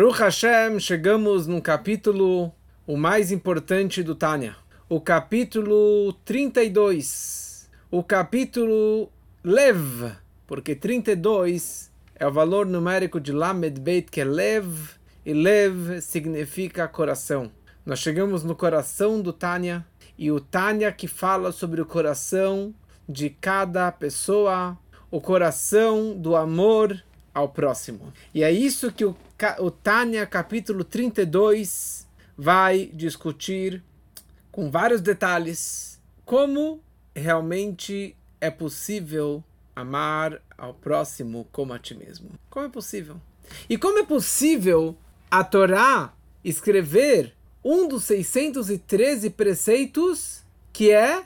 Baruch Hashem, chegamos no capítulo o mais importante do Tânia, o capítulo 32, o capítulo Lev, porque 32 é o valor numérico de Lamed Beit, que é Lev, e Lev significa coração. Nós chegamos no coração do Tânia, e o Tânia que fala sobre o coração de cada pessoa, o coração do amor ao próximo. E é isso que o, o Tânia, capítulo 32, vai discutir com vários detalhes como realmente é possível amar ao próximo como a ti mesmo. Como é possível? E como é possível a Torá escrever um dos 613 preceitos que é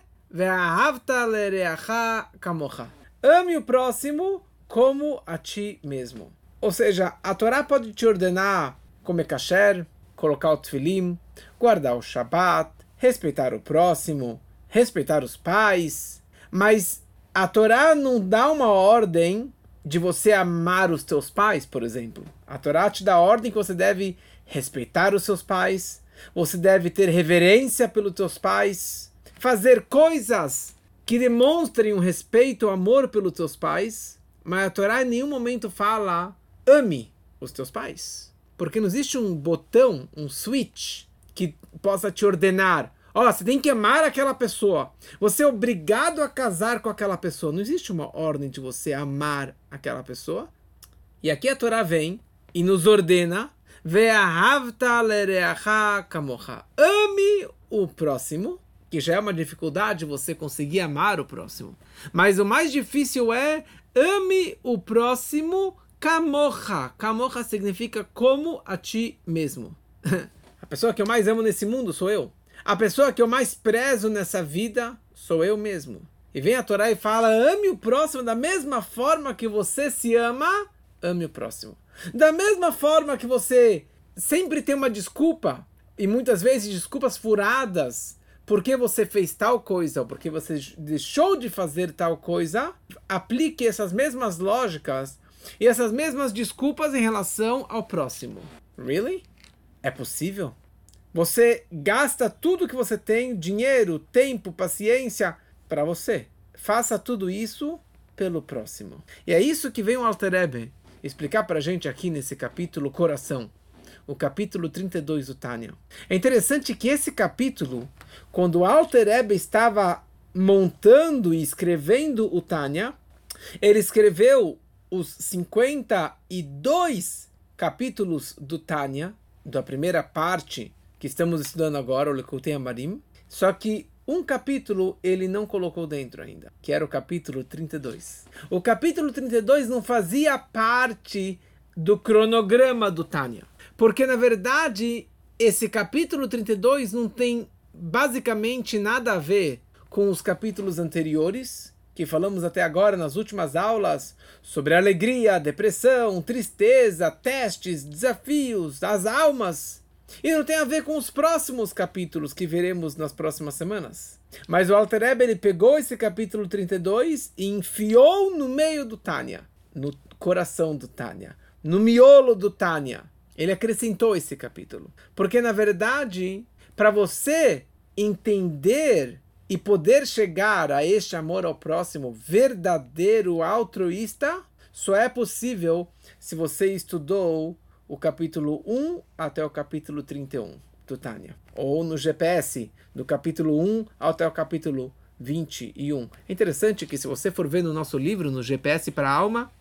Ame o próximo como a ti mesmo. Ou seja, a Torá pode te ordenar comer kasher, colocar o tefilim, guardar o Shabat, respeitar o próximo, respeitar os pais, mas a Torá não dá uma ordem de você amar os teus pais, por exemplo. A Torá te dá a ordem que você deve respeitar os seus pais, você deve ter reverência pelos teus pais, fazer coisas que demonstrem um respeito, um amor pelos teus pais, mas a Torá em nenhum momento fala ame os teus pais. Porque não existe um botão, um switch, que possa te ordenar. Ó, oh, você tem que amar aquela pessoa. Você é obrigado a casar com aquela pessoa. Não existe uma ordem de você amar aquela pessoa. E aqui a Torá vem e nos ordena Ame o próximo, que já é uma dificuldade você conseguir amar o próximo. Mas o mais difícil é ame o próximo kamocha. Kamocha significa como a ti mesmo. a pessoa que eu mais amo nesse mundo sou eu. A pessoa que eu mais prezo nessa vida sou eu mesmo. E vem a Torá e fala: ame o próximo da mesma forma que você se ama, ame o próximo. Da mesma forma que você sempre tem uma desculpa, e muitas vezes desculpas furadas, porque você fez tal coisa ou porque você deixou de fazer tal coisa, aplique essas mesmas lógicas e essas mesmas desculpas em relação ao próximo. Really? É possível? Você gasta tudo que você tem, dinheiro, tempo, paciência, para você. Faça tudo isso pelo próximo. E é isso que vem o Alter Ebe explicar para gente aqui nesse capítulo Coração o capítulo 32 do Tânia. É interessante que esse capítulo, quando Alter Ebe estava montando e escrevendo o Tânia, ele escreveu os 52 capítulos do Tânia, da primeira parte que estamos estudando agora, o Lekutei Amarim, só que um capítulo ele não colocou dentro ainda, que era o capítulo 32. O capítulo 32 não fazia parte do cronograma do Tânia. Porque, na verdade, esse capítulo 32 não tem basicamente nada a ver com os capítulos anteriores, que falamos até agora nas últimas aulas, sobre alegria, depressão, tristeza, testes, desafios, as almas. E não tem a ver com os próximos capítulos que veremos nas próximas semanas. Mas o Alter Ebe, ele pegou esse capítulo 32 e enfiou no meio do Tânia, no coração do Tânia, no miolo do Tânia. Ele acrescentou esse capítulo. Porque, na verdade, para você entender e poder chegar a este amor ao próximo verdadeiro altruísta, só é possível se você estudou o capítulo 1 até o capítulo 31 do Tânia. Ou no GPS, do capítulo 1 até o capítulo 21. É interessante que se você for ver no nosso livro, no GPS para a Alma,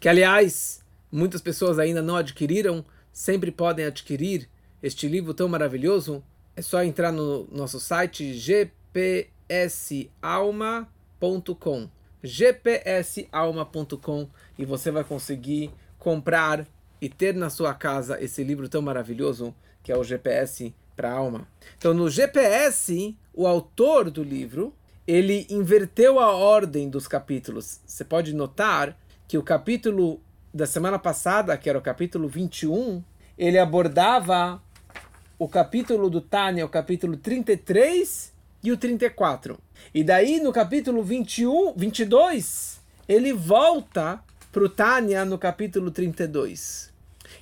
que aliás, muitas pessoas ainda não adquiriram, sempre podem adquirir este livro tão maravilhoso. É só entrar no nosso site gpsalma.com gpsalma.com e você vai conseguir comprar e ter na sua casa esse livro tão maravilhoso que é o GPS para a alma. Então, no GPS, o autor do livro ele inverteu a ordem dos capítulos. Você pode notar que o capítulo da semana passada, que era o capítulo 21, ele abordava o capítulo do Tânia, o capítulo 33 e o 34. E daí no capítulo 21, 22, ele volta para o Tânia no capítulo 32.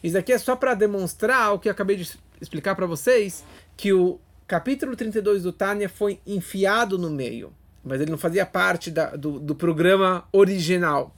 Isso aqui é só para demonstrar o que eu acabei de explicar para vocês, que o capítulo 32 do Tânia foi enfiado no meio, mas ele não fazia parte da, do, do programa original.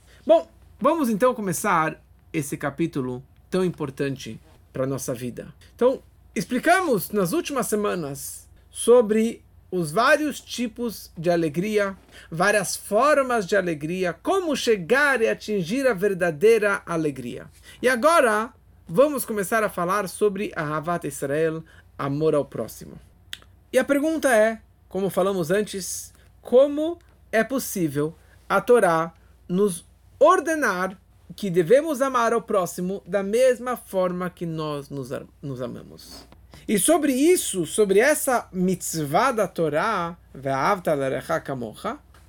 Vamos então começar esse capítulo tão importante para a nossa vida. Então, explicamos nas últimas semanas sobre os vários tipos de alegria, várias formas de alegria, como chegar e atingir a verdadeira alegria. E agora vamos começar a falar sobre a Havat Israel, amor ao próximo. E a pergunta é, como falamos antes, como é possível a Torá nos ordenar que devemos amar ao próximo da mesma forma que nós nos, nos amamos? E sobre isso, sobre essa mitzvah da Torá,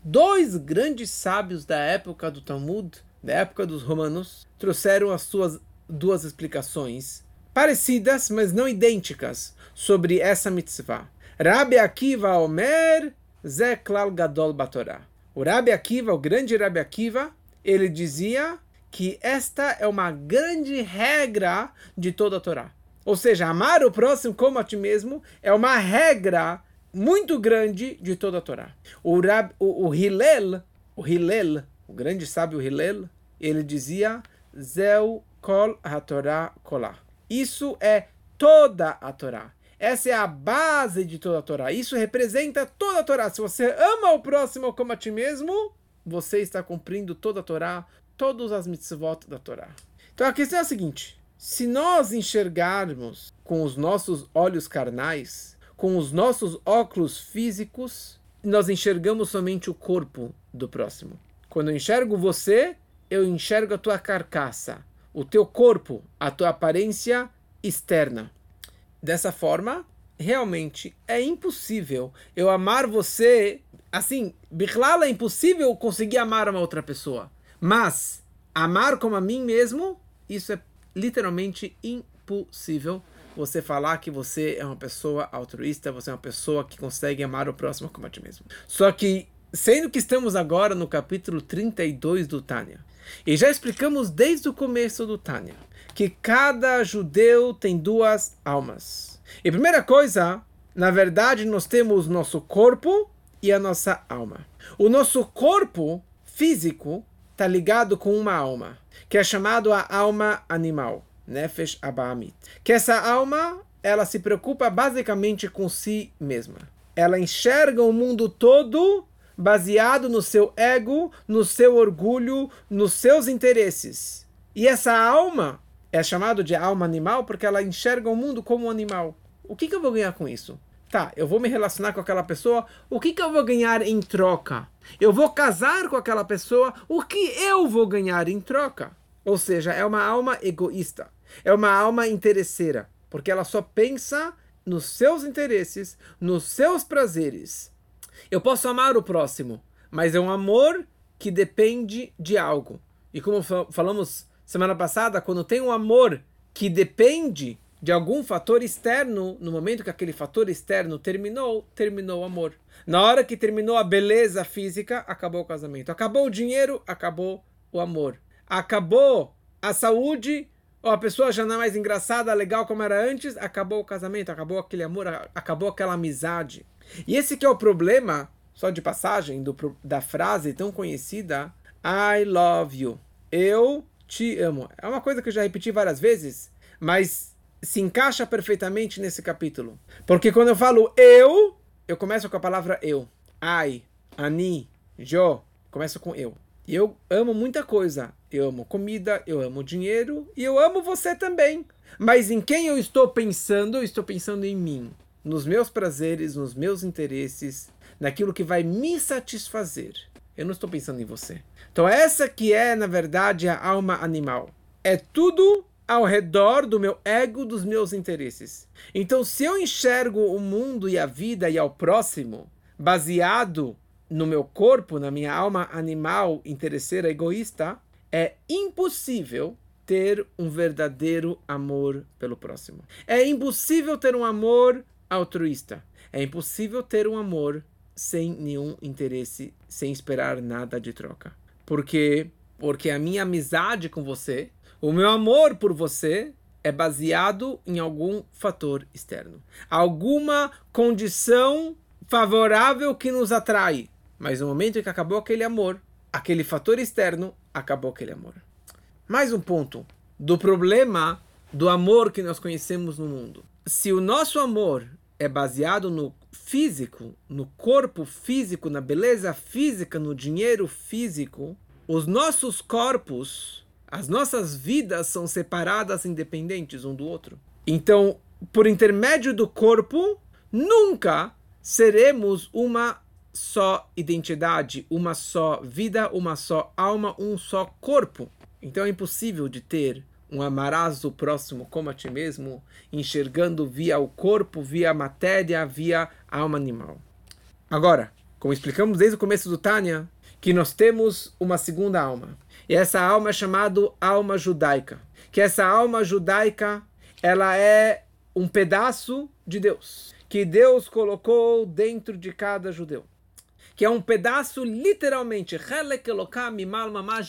dois grandes sábios da época do Talmud, da época dos romanos, trouxeram as suas duas explicações parecidas, mas não idênticas, sobre essa mitzvah. Rabi Akiva Omer Zeklal Gadol Batorá. O Rabi Akiva, o grande Rabi Akiva, ele dizia que esta é uma grande regra de toda a Torá. Ou seja, amar o próximo como a ti mesmo é uma regra muito grande de toda a Torá. O, Rab, o, o Hillel, o Hillel, o grande sábio Hillel, ele dizia Zeu kol ha-Torá kolá. Isso é toda a Torá. Essa é a base de toda a Torá. Isso representa toda a Torá. Se você ama o próximo como a ti mesmo, você está cumprindo toda a Torá, todas as mitzvot da Torá. Então a questão é a seguinte: se nós enxergarmos com os nossos olhos carnais, com os nossos óculos físicos, nós enxergamos somente o corpo do próximo. Quando eu enxergo você, eu enxergo a tua carcaça, o teu corpo, a tua aparência externa. Dessa forma, realmente é impossível eu amar você. Assim, Bichlala é impossível conseguir amar uma outra pessoa. Mas amar como a mim mesmo, isso é literalmente impossível você falar que você é uma pessoa altruísta, você é uma pessoa que consegue amar o próximo como a ti mesmo. Só que, sendo que estamos agora no capítulo 32 do Tânia, e já explicamos desde o começo do Tânia, que cada judeu tem duas almas. E primeira coisa, na verdade, nós temos nosso corpo e a nossa alma. O nosso corpo físico está ligado com uma alma que é chamado a alma animal, Nefesh Abahamit. Que essa alma, ela se preocupa basicamente com si mesma. Ela enxerga o mundo todo baseado no seu ego, no seu orgulho, nos seus interesses. E essa alma é chamada de alma animal porque ela enxerga o mundo como um animal. O que, que eu vou ganhar com isso? Tá, eu vou me relacionar com aquela pessoa, o que, que eu vou ganhar em troca? Eu vou casar com aquela pessoa, o que eu vou ganhar em troca? Ou seja, é uma alma egoísta, é uma alma interesseira, porque ela só pensa nos seus interesses, nos seus prazeres. Eu posso amar o próximo, mas é um amor que depende de algo. E como falamos semana passada, quando tem um amor que depende de algum fator externo, no momento que aquele fator externo terminou, terminou o amor. Na hora que terminou a beleza física, acabou o casamento. Acabou o dinheiro, acabou o amor. Acabou a saúde, ou a pessoa já não é mais engraçada, legal como era antes, acabou o casamento, acabou aquele amor, acabou aquela amizade. E esse que é o problema, só de passagem, do, da frase tão conhecida, I love you. Eu te amo. É uma coisa que eu já repeti várias vezes, mas se encaixa perfeitamente nesse capítulo. Porque quando eu falo eu, eu começo com a palavra eu. Ai, ani, jo. Começo com eu. E eu amo muita coisa. Eu amo comida, eu amo dinheiro e eu amo você também. Mas em quem eu estou pensando? Eu estou pensando em mim, nos meus prazeres, nos meus interesses, naquilo que vai me satisfazer. Eu não estou pensando em você. Então essa que é, na verdade, a alma animal. É tudo ao redor do meu ego, dos meus interesses. Então, se eu enxergo o mundo e a vida e ao próximo baseado no meu corpo, na minha alma animal, interesseira, egoísta, é impossível ter um verdadeiro amor pelo próximo. É impossível ter um amor altruísta. É impossível ter um amor sem nenhum interesse, sem esperar nada de troca. Porque porque a minha amizade com você o meu amor por você é baseado em algum fator externo, alguma condição favorável que nos atrai. Mas no momento em que acabou aquele amor, aquele fator externo, acabou aquele amor. Mais um ponto do problema do amor que nós conhecemos no mundo. Se o nosso amor é baseado no físico, no corpo físico, na beleza física, no dinheiro físico, os nossos corpos, as nossas vidas são separadas, independentes um do outro. Então, por intermédio do corpo, nunca seremos uma só identidade, uma só vida, uma só alma, um só corpo. Então é impossível de ter um amarás o próximo como a ti mesmo, enxergando via o corpo, via a matéria, via a alma animal. Agora, como explicamos desde o começo do Tânia, que nós temos uma segunda alma. E essa alma é chamada alma judaica. Que essa alma judaica, ela é um pedaço de Deus. Que Deus colocou dentro de cada judeu que é um pedaço literalmente,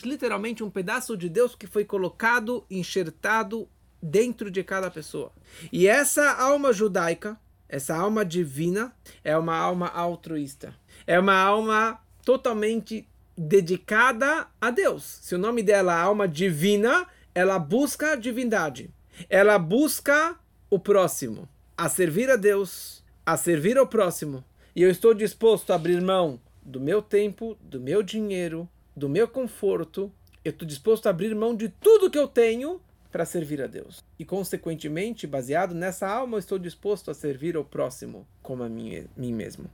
literalmente um pedaço de Deus que foi colocado, enxertado dentro de cada pessoa. E essa alma judaica, essa alma divina, é uma alma altruísta. É uma alma totalmente dedicada a Deus. Se o nome dela é alma divina, ela busca a divindade. Ela busca o próximo, a servir a Deus, a servir ao próximo e eu estou disposto a abrir mão do meu tempo, do meu dinheiro, do meu conforto, eu estou disposto a abrir mão de tudo que eu tenho para servir a Deus. E, consequentemente, baseado nessa alma, eu estou disposto a servir ao próximo como a mim, mim mesmo.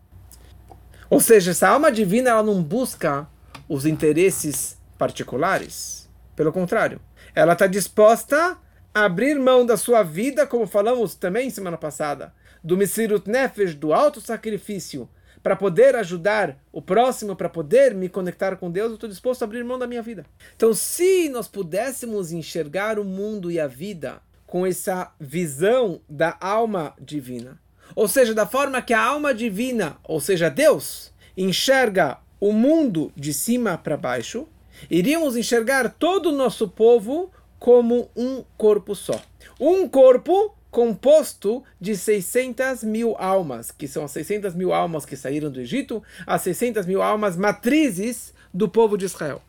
Ou seja, essa alma divina ela não busca os interesses particulares. Pelo contrário, ela está disposta a abrir mão da sua vida, como falamos também semana passada, do Mesirut Nefesh, do alto sacrifício, para poder ajudar o próximo, para poder me conectar com Deus, eu estou disposto a abrir mão da minha vida. Então, se nós pudéssemos enxergar o mundo e a vida com essa visão da alma divina, ou seja, da forma que a alma divina, ou seja, Deus, enxerga o mundo de cima para baixo, iríamos enxergar todo o nosso povo como um corpo só. Um corpo composto de 600 mil almas, que são as 600 mil almas que saíram do Egito, as 600 mil almas matrizes do povo de Israel.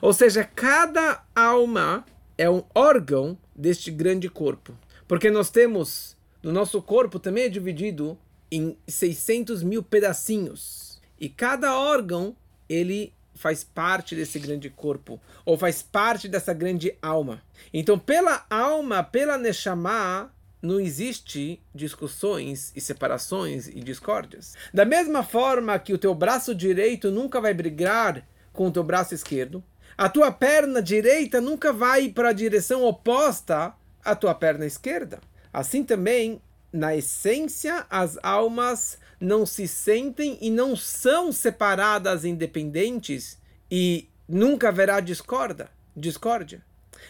Ou seja, cada alma é um órgão deste grande corpo. Porque nós temos, no nosso corpo também é dividido em 600 mil pedacinhos. E cada órgão, ele faz parte desse grande corpo, ou faz parte dessa grande alma. Então, pela alma, pela Neshama, não existe discussões e separações e discórdias. Da mesma forma que o teu braço direito nunca vai brigar com o teu braço esquerdo, a tua perna direita nunca vai para a direção oposta à tua perna esquerda. Assim também, na essência, as almas não se sentem e não são separadas independentes e nunca haverá discorda, discórdia.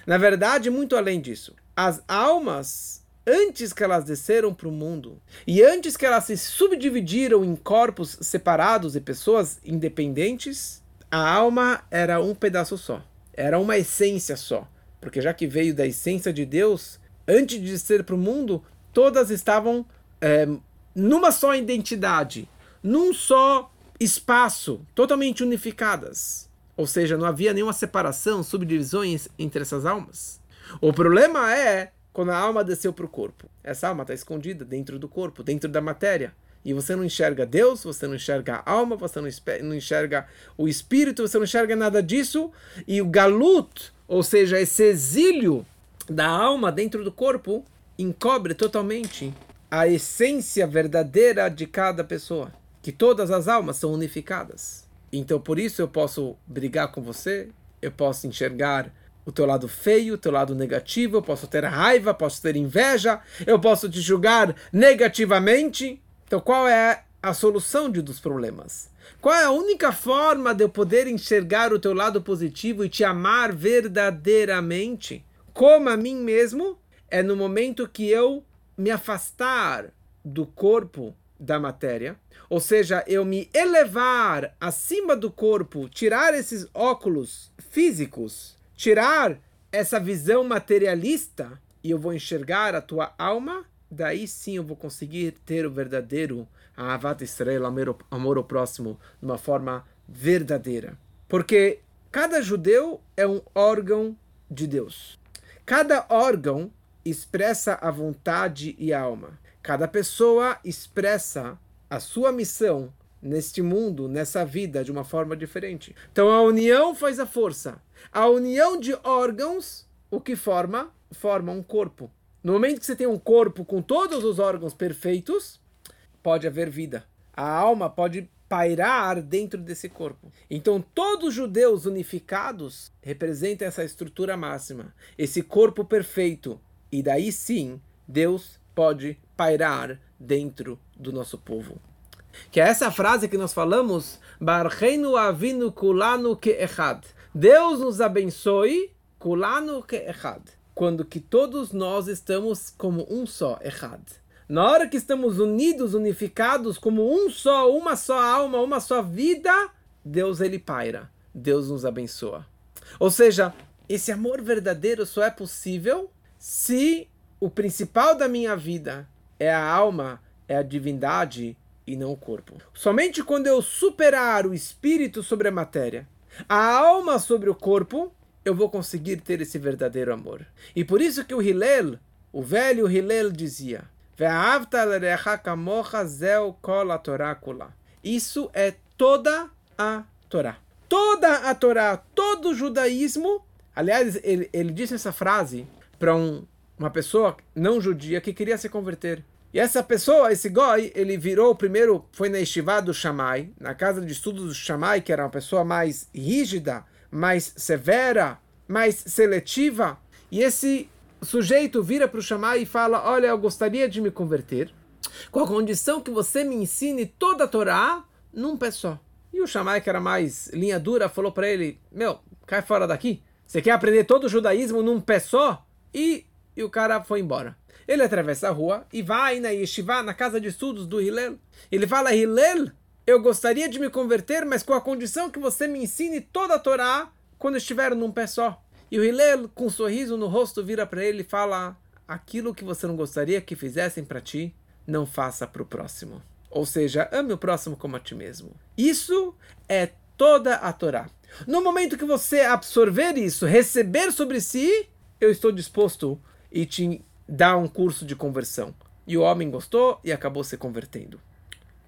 Na verdade, muito além disso, as almas antes que elas desceram para o mundo e antes que elas se subdividiram em corpos separados e pessoas independentes, a alma era um pedaço só, era uma essência só, porque já que veio da essência de Deus, antes de descer para o mundo, todas estavam é, numa só identidade, num só espaço, totalmente unificadas. Ou seja, não havia nenhuma separação, subdivisões entre essas almas. O problema é quando a alma desceu para o corpo. Essa alma está escondida dentro do corpo, dentro da matéria. E você não enxerga Deus, você não enxerga a alma, você não enxerga o espírito, você não enxerga nada disso. E o galut, ou seja, esse exílio da alma dentro do corpo, encobre totalmente a essência verdadeira de cada pessoa. Que todas as almas são unificadas. Então por isso eu posso brigar com você, eu posso enxergar o teu lado feio, o teu lado negativo, eu posso ter raiva, posso ter inveja, eu posso te julgar negativamente. Então, qual é a solução de dos problemas? Qual é a única forma de eu poder enxergar o teu lado positivo e te amar verdadeiramente, como a mim mesmo? É no momento que eu me afastar do corpo da matéria, ou seja, eu me elevar acima do corpo, tirar esses óculos físicos tirar essa visão materialista e eu vou enxergar a tua alma, daí sim eu vou conseguir ter o verdadeiro Avat Israel, amor, amor ao próximo, de uma forma verdadeira. Porque cada judeu é um órgão de Deus. Cada órgão expressa a vontade e a alma. Cada pessoa expressa a sua missão neste mundo, nessa vida, de uma forma diferente. Então a união faz a força. A união de órgãos, o que forma? Forma um corpo. No momento que você tem um corpo com todos os órgãos perfeitos, pode haver vida. A alma pode pairar dentro desse corpo. Então, todos os judeus unificados representam essa estrutura máxima, esse corpo perfeito. E daí sim, Deus pode pairar dentro do nosso povo. Que é essa frase que nós falamos, Barreinu avinu kulanu ke echad. Deus nos abençoe, kulanu ke echad. Quando que todos nós estamos como um só, echad. Na hora que estamos unidos, unificados, como um só, uma só alma, uma só vida, Deus ele paira. Deus nos abençoa. Ou seja, esse amor verdadeiro só é possível se o principal da minha vida é a alma, é a divindade e não o corpo. Somente quando eu superar o espírito sobre a matéria, a alma sobre o corpo, eu vou conseguir ter esse verdadeiro amor. E por isso que o Hillel, o velho Hillel dizia: isso é toda a Torá. Toda a Torá, todo o judaísmo. Aliás, ele, ele disse essa frase para um, uma pessoa não judia que queria se converter. E essa pessoa, esse goi, ele virou primeiro, foi na estivá do Shammai, na casa de estudos do Shammai, que era uma pessoa mais rígida, mais severa, mais seletiva. E esse sujeito vira para o Shammai e fala: Olha, eu gostaria de me converter, com a condição que você me ensine toda a Torá num pé só. E o Shammai, que era mais linha dura, falou para ele: Meu, cai fora daqui. Você quer aprender todo o judaísmo num pé só? E, e o cara foi embora. Ele atravessa a rua e vai na yeshiva, na casa de estudos do Hillel. Ele fala: Hillel, eu gostaria de me converter, mas com a condição que você me ensine toda a Torá quando estiver num pé só. E o Hillel, com um sorriso no rosto, vira para ele e fala: Aquilo que você não gostaria que fizessem para ti, não faça para o próximo. Ou seja, ame o próximo como a ti mesmo. Isso é toda a Torá. No momento que você absorver isso, receber sobre si, eu estou disposto e te dar um curso de conversão. E o homem gostou e acabou se convertendo.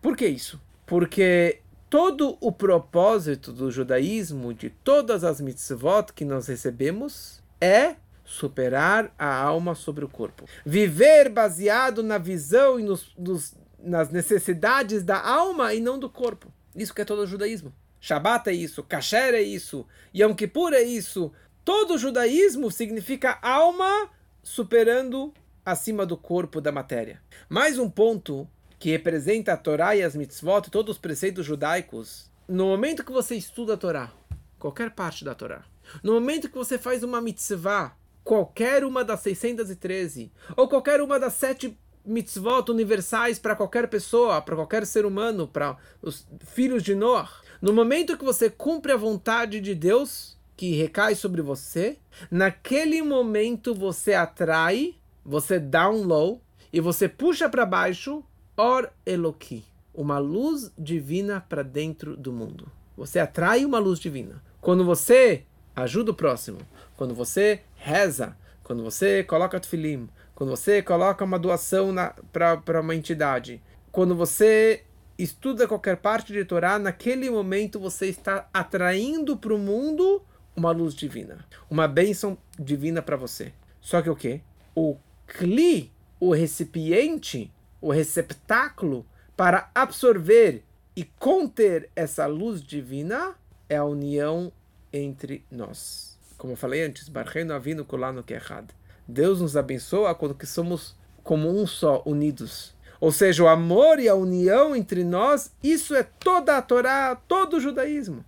Por que isso? Porque todo o propósito do judaísmo, de todas as mitzvot que nós recebemos, é superar a alma sobre o corpo. Viver baseado na visão e nos, nos, nas necessidades da alma e não do corpo. Isso que é todo o judaísmo. Shabat é isso, Kasher é isso, Yom Kippur é isso. Todo o judaísmo significa alma superando acima do corpo da matéria. Mais um ponto que representa a Torá e as mitzvot, todos os preceitos judaicos, no momento que você estuda a Torá, qualquer parte da Torá, no momento que você faz uma mitzvah, qualquer uma das 613, ou qualquer uma das sete mitzvot universais para qualquer pessoa, para qualquer ser humano, para os filhos de Noah, no momento que você cumpre a vontade de Deus, que recai sobre você, naquele momento você atrai, você dá um low e você puxa para baixo Or Eloki, uma luz divina para dentro do mundo. Você atrai uma luz divina. Quando você ajuda o próximo, quando você reza, quando você coloca tefilim, quando você coloca uma doação para uma entidade, quando você estuda qualquer parte de Torá, naquele momento você está atraindo para o mundo uma luz divina, uma bênção divina para você. Só que o que? O cli, o recipiente o receptáculo para absorver e conter essa luz divina é a união entre nós. Como eu falei antes, Barreino Avino Kolano Kehad. Deus nos abençoa quando que somos como um só, unidos. Ou seja, o amor e a união entre nós, isso é toda a Torá, todo o judaísmo.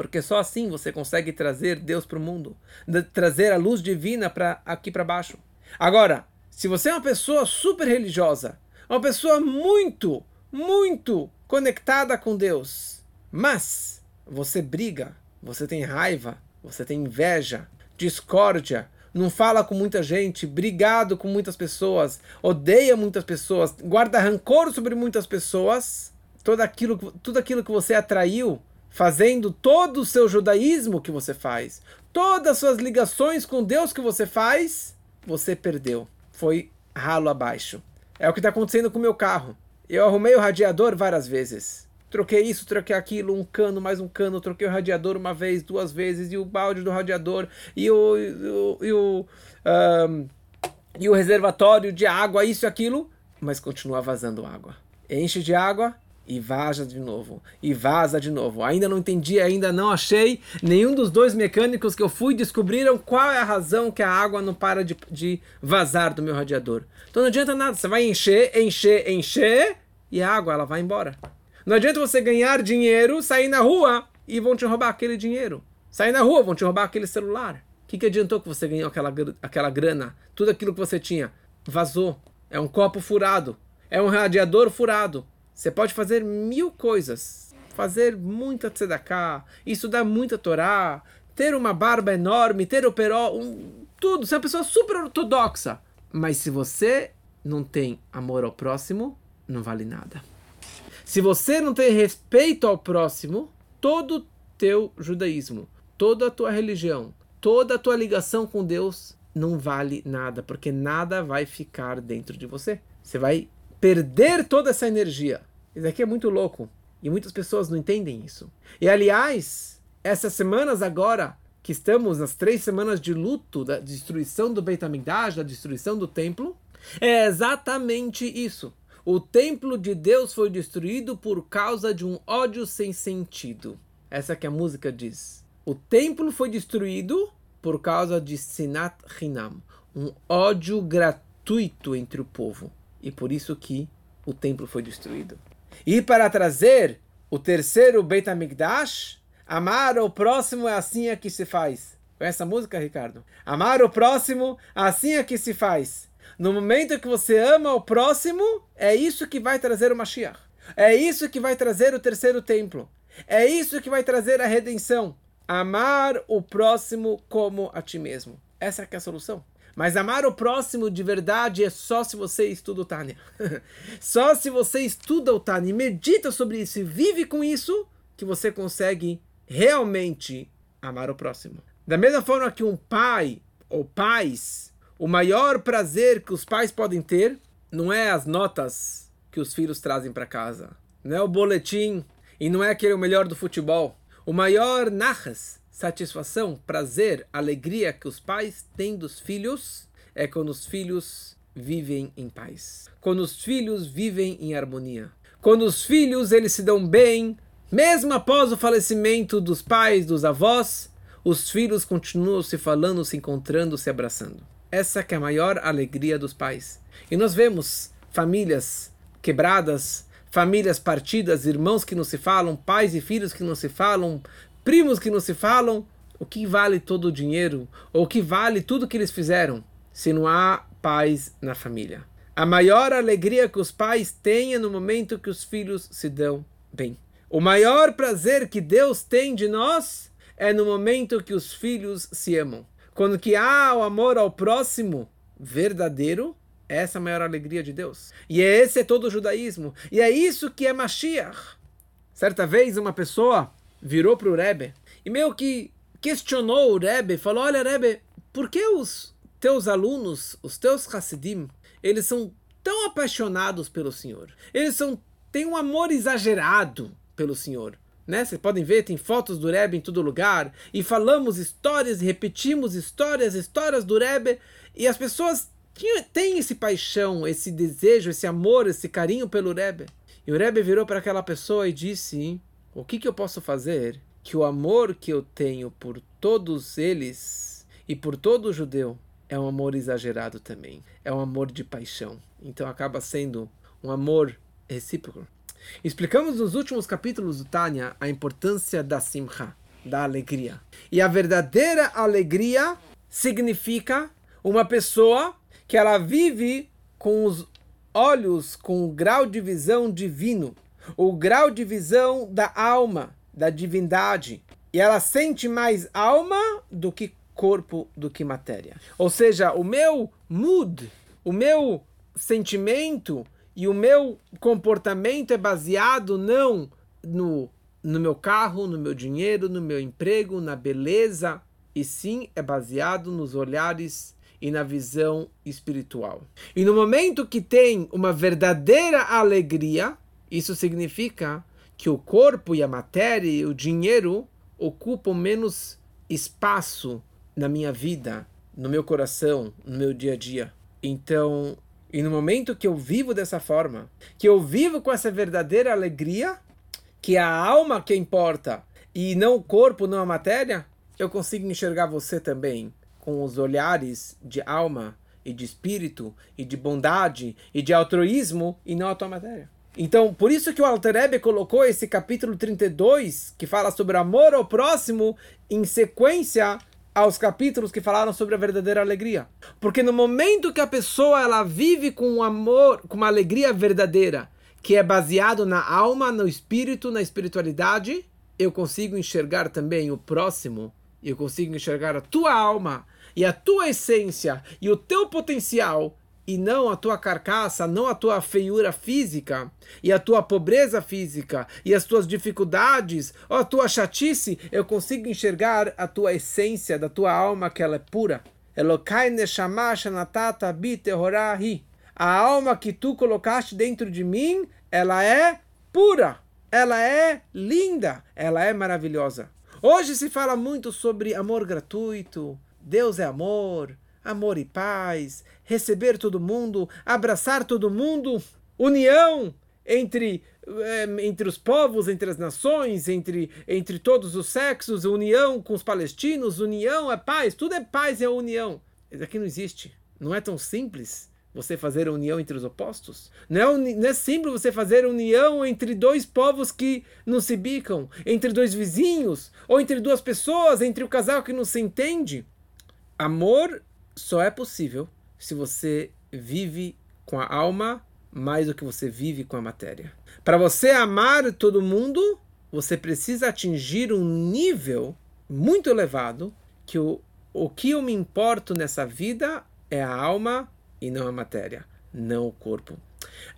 Porque só assim você consegue trazer Deus para o mundo, trazer a luz divina para aqui para baixo. Agora, se você é uma pessoa super religiosa, uma pessoa muito, muito conectada com Deus. Mas você briga, você tem raiva, você tem inveja, discórdia, não fala com muita gente, brigado com muitas pessoas, odeia muitas pessoas, guarda rancor sobre muitas pessoas, tudo aquilo, tudo aquilo que você atraiu, fazendo todo o seu judaísmo que você faz, todas as suas ligações com Deus que você faz, você perdeu. Foi ralo abaixo. É o que está acontecendo com o meu carro. Eu arrumei o radiador várias vezes. Troquei isso, troquei aquilo, um cano, mais um cano, troquei o radiador uma vez, duas vezes, e o balde do radiador, e o, e o, e o, um, e o reservatório de água, isso e aquilo, mas continua vazando água. Enche de água, e vaza de novo, e vaza de novo. Ainda não entendi, ainda não achei. Nenhum dos dois mecânicos que eu fui descobriram qual é a razão que a água não para de, de vazar do meu radiador. Então não adianta nada, você vai encher, encher, encher, e a água ela vai embora. Não adianta você ganhar dinheiro, sair na rua e vão te roubar aquele dinheiro. Sair na rua, vão te roubar aquele celular. O que, que adiantou que você ganhou aquela, aquela grana? Tudo aquilo que você tinha vazou. É um copo furado. É um radiador furado. Você pode fazer mil coisas, fazer muita tzedakah, estudar muita Torá, ter uma barba enorme, ter o peró, um, tudo, ser uma pessoa super ortodoxa. Mas se você não tem amor ao próximo, não vale nada. Se você não tem respeito ao próximo, todo o teu judaísmo, toda a tua religião, toda a tua ligação com Deus não vale nada, porque nada vai ficar dentro de você. Você vai perder toda essa energia. Isso aqui é muito louco. E muitas pessoas não entendem isso. E aliás, essas semanas agora, que estamos nas três semanas de luto da destruição do Beit HaMikdash, da destruição do templo, é exatamente isso. O templo de Deus foi destruído por causa de um ódio sem sentido. Essa que a música diz. O templo foi destruído por causa de Sinat Hinam, um ódio gratuito entre o povo. E por isso que o templo foi destruído. E para trazer o terceiro Beit HaMikdash, amar o próximo é assim é que se faz. Conhece essa música, Ricardo? Amar o próximo, assim é que se faz. No momento que você ama o próximo, é isso que vai trazer o Mashiach. É isso que vai trazer o terceiro templo. É isso que vai trazer a redenção. Amar o próximo como a ti mesmo. Essa é a solução. Mas amar o próximo de verdade é só se você estuda o Tânia. só se você estuda o Tânia e medita sobre isso e vive com isso, que você consegue realmente amar o próximo. Da mesma forma que um pai ou pais, o maior prazer que os pais podem ter não é as notas que os filhos trazem para casa, não é o boletim e não é aquele o melhor do futebol. O maior narras satisfação, prazer, alegria que os pais têm dos filhos é quando os filhos vivem em paz. Quando os filhos vivem em harmonia. Quando os filhos eles se dão bem, mesmo após o falecimento dos pais, dos avós, os filhos continuam se falando, se encontrando, se abraçando. Essa que é a maior alegria dos pais. E nós vemos famílias quebradas, famílias partidas, irmãos que não se falam, pais e filhos que não se falam, primos que não se falam, o que vale todo o dinheiro? Ou o que vale tudo que eles fizeram se não há paz na família? A maior alegria que os pais têm é no momento que os filhos se dão bem. O maior prazer que Deus tem de nós é no momento que os filhos se amam. Quando que há o amor ao próximo verdadeiro, essa é a maior alegria de Deus. E esse é todo o judaísmo. E é isso que é Mashiach. Certa vez uma pessoa virou para o Rebbe e meio que questionou o Rebbe, falou, olha Rebbe, por que os teus alunos, os teus Hassidim, eles são tão apaixonados pelo Senhor? Eles são têm um amor exagerado pelo Senhor. Né? Vocês podem ver, tem fotos do Rebbe em todo lugar, e falamos histórias e repetimos histórias, histórias do Rebbe, e as pessoas têm esse paixão, esse desejo, esse amor, esse carinho pelo Rebbe. E o Rebbe virou para aquela pessoa e disse: o que, que eu posso fazer que o amor que eu tenho por todos eles e por todo judeu é um amor exagerado também. É um amor de paixão. Então acaba sendo um amor recíproco. Explicamos nos últimos capítulos do Tânia a importância da simcha, da alegria. E a verdadeira alegria significa uma pessoa que ela vive com os olhos, com o grau de visão divino o grau de visão da alma, da divindade. E ela sente mais alma do que corpo do que matéria. Ou seja, o meu mood, o meu sentimento e o meu comportamento é baseado não no, no meu carro, no meu dinheiro, no meu emprego, na beleza, e sim é baseado nos olhares e na visão espiritual. E no momento que tem uma verdadeira alegria, isso significa que o corpo e a matéria e o dinheiro ocupam menos espaço na minha vida, no meu coração, no meu dia a dia. Então, e no momento que eu vivo dessa forma, que eu vivo com essa verdadeira alegria, que é a alma que importa e não o corpo, não a matéria, eu consigo enxergar você também com os olhares de alma e de espírito e de bondade e de altruísmo e não a tua matéria. Então, por isso que o Alter Ebe colocou esse capítulo 32, que fala sobre amor ao próximo, em sequência aos capítulos que falaram sobre a verdadeira alegria. Porque no momento que a pessoa ela vive com um amor, com uma alegria verdadeira, que é baseado na alma, no espírito, na espiritualidade, eu consigo enxergar também o próximo, eu consigo enxergar a tua alma e a tua essência e o teu potencial e não a tua carcaça, não a tua feiura física, e a tua pobreza física, e as tuas dificuldades, ou a tua chatice, eu consigo enxergar a tua essência da tua alma, que ela é pura. Elokai neshama shanatata bitehorahi. A alma que tu colocaste dentro de mim, ela é pura, ela é linda, ela é maravilhosa. Hoje se fala muito sobre amor gratuito, Deus é amor, amor e paz, receber todo mundo, abraçar todo mundo, união entre, é, entre os povos, entre as nações, entre, entre todos os sexos, união com os palestinos, união é paz, tudo é paz e é união. Isso aqui não existe. Não é tão simples você fazer a união entre os opostos. Não é, não é simples você fazer união entre dois povos que não se bicam, entre dois vizinhos, ou entre duas pessoas, entre o casal que não se entende. Amor só é possível se você vive com a alma mais do que você vive com a matéria. Para você amar todo mundo, você precisa atingir um nível muito elevado que o, o que eu me importo nessa vida é a alma e não a matéria, não o corpo.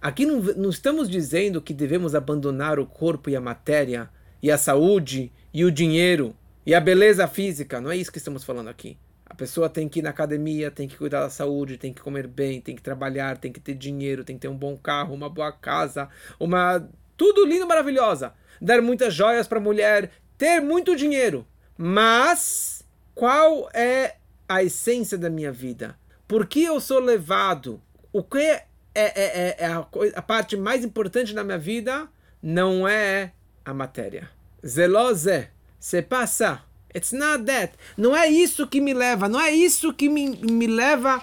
Aqui não, não estamos dizendo que devemos abandonar o corpo e a matéria, e a saúde, e o dinheiro, e a beleza física. Não é isso que estamos falando aqui. A pessoa tem que ir na academia, tem que cuidar da saúde, tem que comer bem, tem que trabalhar, tem que ter dinheiro, tem que ter um bom carro, uma boa casa, uma tudo lindo, maravilhosa. Dar muitas joias para a mulher, ter muito dinheiro. Mas qual é a essência da minha vida? Por que eu sou levado? O que é, é, é, é a, a, parte mais importante da minha vida? Não é a matéria. Zelose, se passa It's not that. Não é isso que me leva, não é isso que me, me leva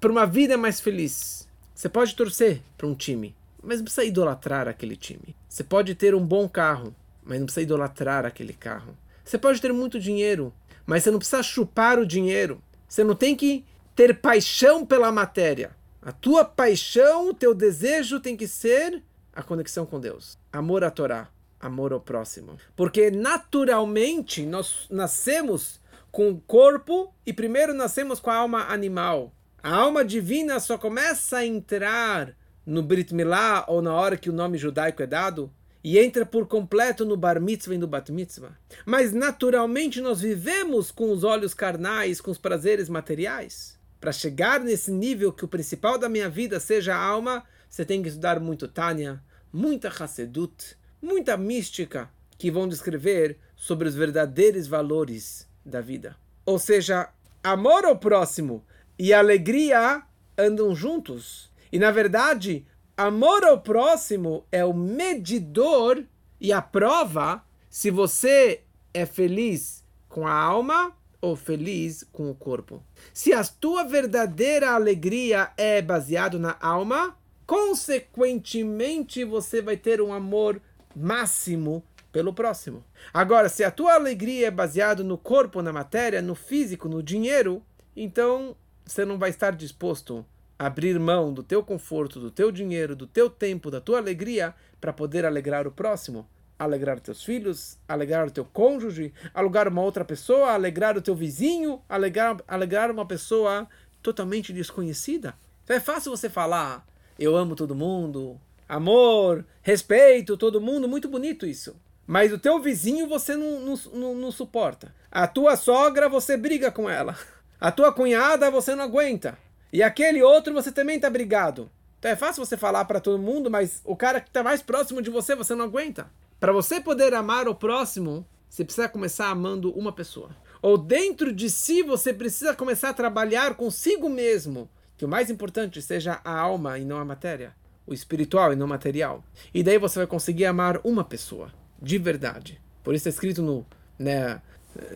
para uma vida mais feliz. Você pode torcer para um time, mas não precisa idolatrar aquele time. Você pode ter um bom carro, mas não precisa idolatrar aquele carro. Você pode ter muito dinheiro, mas você não precisa chupar o dinheiro. Você não tem que ter paixão pela matéria. A tua paixão, o teu desejo tem que ser a conexão com Deus. Amor à Torá amor ao próximo. Porque naturalmente nós nascemos com o corpo e primeiro nascemos com a alma animal. A alma divina só começa a entrar no Brit Milá ou na hora que o nome judaico é dado e entra por completo no Bar Mitzvah e no Bat Mitzvah. Mas naturalmente nós vivemos com os olhos carnais, com os prazeres materiais. Para chegar nesse nível que o principal da minha vida seja a alma, você tem que estudar muito Tânia, muita Hassedut, muita mística que vão descrever sobre os verdadeiros valores da vida. Ou seja, amor ao próximo e alegria andam juntos. E na verdade, amor ao próximo é o medidor e a prova se você é feliz com a alma ou feliz com o corpo. Se a tua verdadeira alegria é baseado na alma, consequentemente você vai ter um amor máximo pelo próximo. Agora, se a tua alegria é baseada no corpo, na matéria, no físico, no dinheiro, então você não vai estar disposto a abrir mão do teu conforto, do teu dinheiro, do teu tempo, da tua alegria para poder alegrar o próximo. alegrar teus filhos, alegrar o teu cônjuge, alegrar uma outra pessoa, alegrar o teu vizinho, alegrar, alegrar uma pessoa totalmente desconhecida. Então é fácil você falar, eu amo todo mundo, amor, respeito todo mundo, muito bonito isso. Mas o teu vizinho você não, não, não, não suporta. A tua sogra você briga com ela. A tua cunhada você não aguenta. E aquele outro você também está brigado. Então é fácil você falar para todo mundo, mas o cara que está mais próximo de você você não aguenta. Para você poder amar o próximo, você precisa começar amando uma pessoa. Ou dentro de si você precisa começar a trabalhar consigo mesmo. Que o mais importante seja a alma e não a matéria. O espiritual e não material. E daí você vai conseguir amar uma pessoa. De verdade. Por isso é escrito no, né,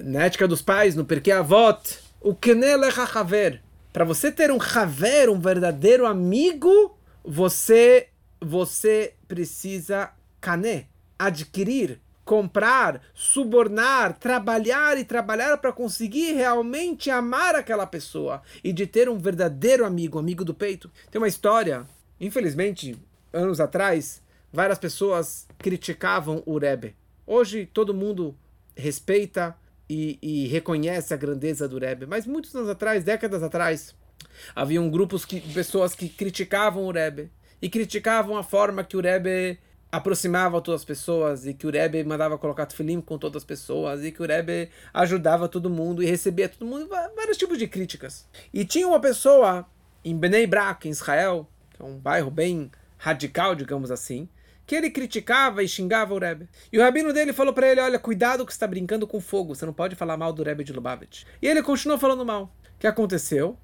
na ética dos pais, no Perkei Avot, o Kenel Haver. Para você ter um Haver, um verdadeiro amigo, você você precisa cané, adquirir, comprar, subornar, trabalhar e trabalhar para conseguir realmente amar aquela pessoa e de ter um verdadeiro amigo, amigo do peito. Tem uma história, infelizmente, anos atrás, várias pessoas criticavam o Rebbe. Hoje todo mundo respeita e, e, reconhece a grandeza do Rebbe. Mas muitos anos atrás, décadas atrás, haviam grupos de pessoas que criticavam o Rebbe e criticavam a forma que o Rebbe aproximava todas as pessoas e que o Rebbe mandava colocar tefilim com todas as pessoas e que o Rebbe ajudava todo mundo e recebia todo mundo, vários tipos de críticas. E tinha uma pessoa em Bnei Brak, em Israel, é um bairro bem radical, digamos assim, que ele criticava e xingava o Rebbe. E o rabino dele falou para ele: Olha, cuidado que você está brincando com fogo, você não pode falar mal do Rebbe de Lubavitch. E ele continuou falando mal. O que aconteceu?